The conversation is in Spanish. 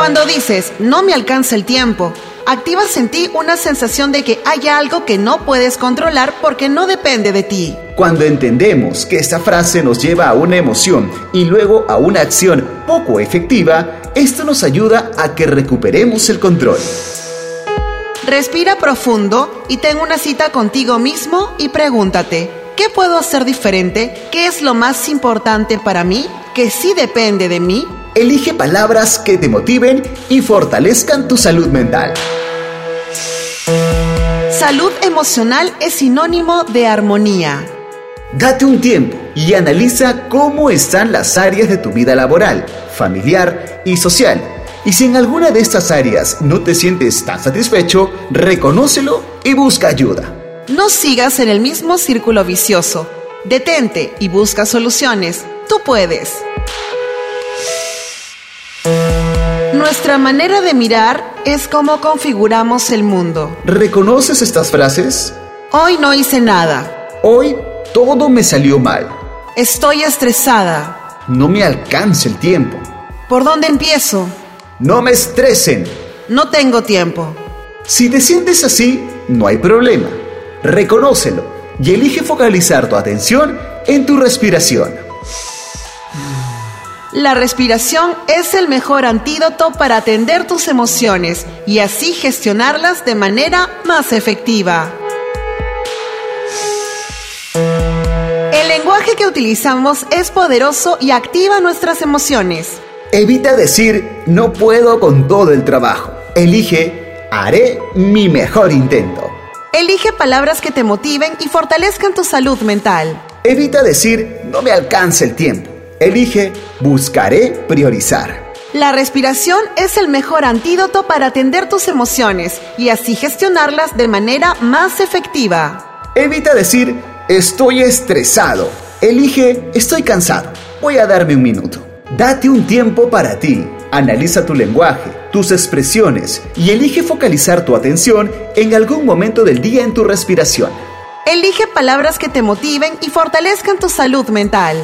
Cuando dices, no me alcanza el tiempo, activas en ti una sensación de que hay algo que no puedes controlar porque no depende de ti. Cuando entendemos que esta frase nos lleva a una emoción y luego a una acción poco efectiva, esto nos ayuda a que recuperemos el control. Respira profundo y ten una cita contigo mismo y pregúntate, ¿qué puedo hacer diferente? ¿Qué es lo más importante para mí? ¿Que sí depende de mí? Elige palabras que te motiven y fortalezcan tu salud mental. Salud emocional es sinónimo de armonía. Date un tiempo y analiza cómo están las áreas de tu vida laboral, familiar y social. Y si en alguna de estas áreas no te sientes tan satisfecho, reconócelo y busca ayuda. No sigas en el mismo círculo vicioso. Detente y busca soluciones. Tú puedes. Nuestra manera de mirar es cómo configuramos el mundo. ¿Reconoces estas frases? Hoy no hice nada. Hoy todo me salió mal. Estoy estresada. No me alcanza el tiempo. ¿Por dónde empiezo? No me estresen. No tengo tiempo. Si te sientes así, no hay problema. Reconócelo y elige focalizar tu atención en tu respiración. La respiración es el mejor antídoto para atender tus emociones y así gestionarlas de manera más efectiva. El lenguaje que utilizamos es poderoso y activa nuestras emociones. Evita decir no puedo con todo el trabajo. Elige haré mi mejor intento. Elige palabras que te motiven y fortalezcan tu salud mental. Evita decir no me alcanza el tiempo. Elige buscaré priorizar. La respiración es el mejor antídoto para atender tus emociones y así gestionarlas de manera más efectiva. Evita decir estoy estresado. Elige estoy cansado. Voy a darme un minuto. Date un tiempo para ti. Analiza tu lenguaje, tus expresiones y elige focalizar tu atención en algún momento del día en tu respiración. Elige palabras que te motiven y fortalezcan tu salud mental.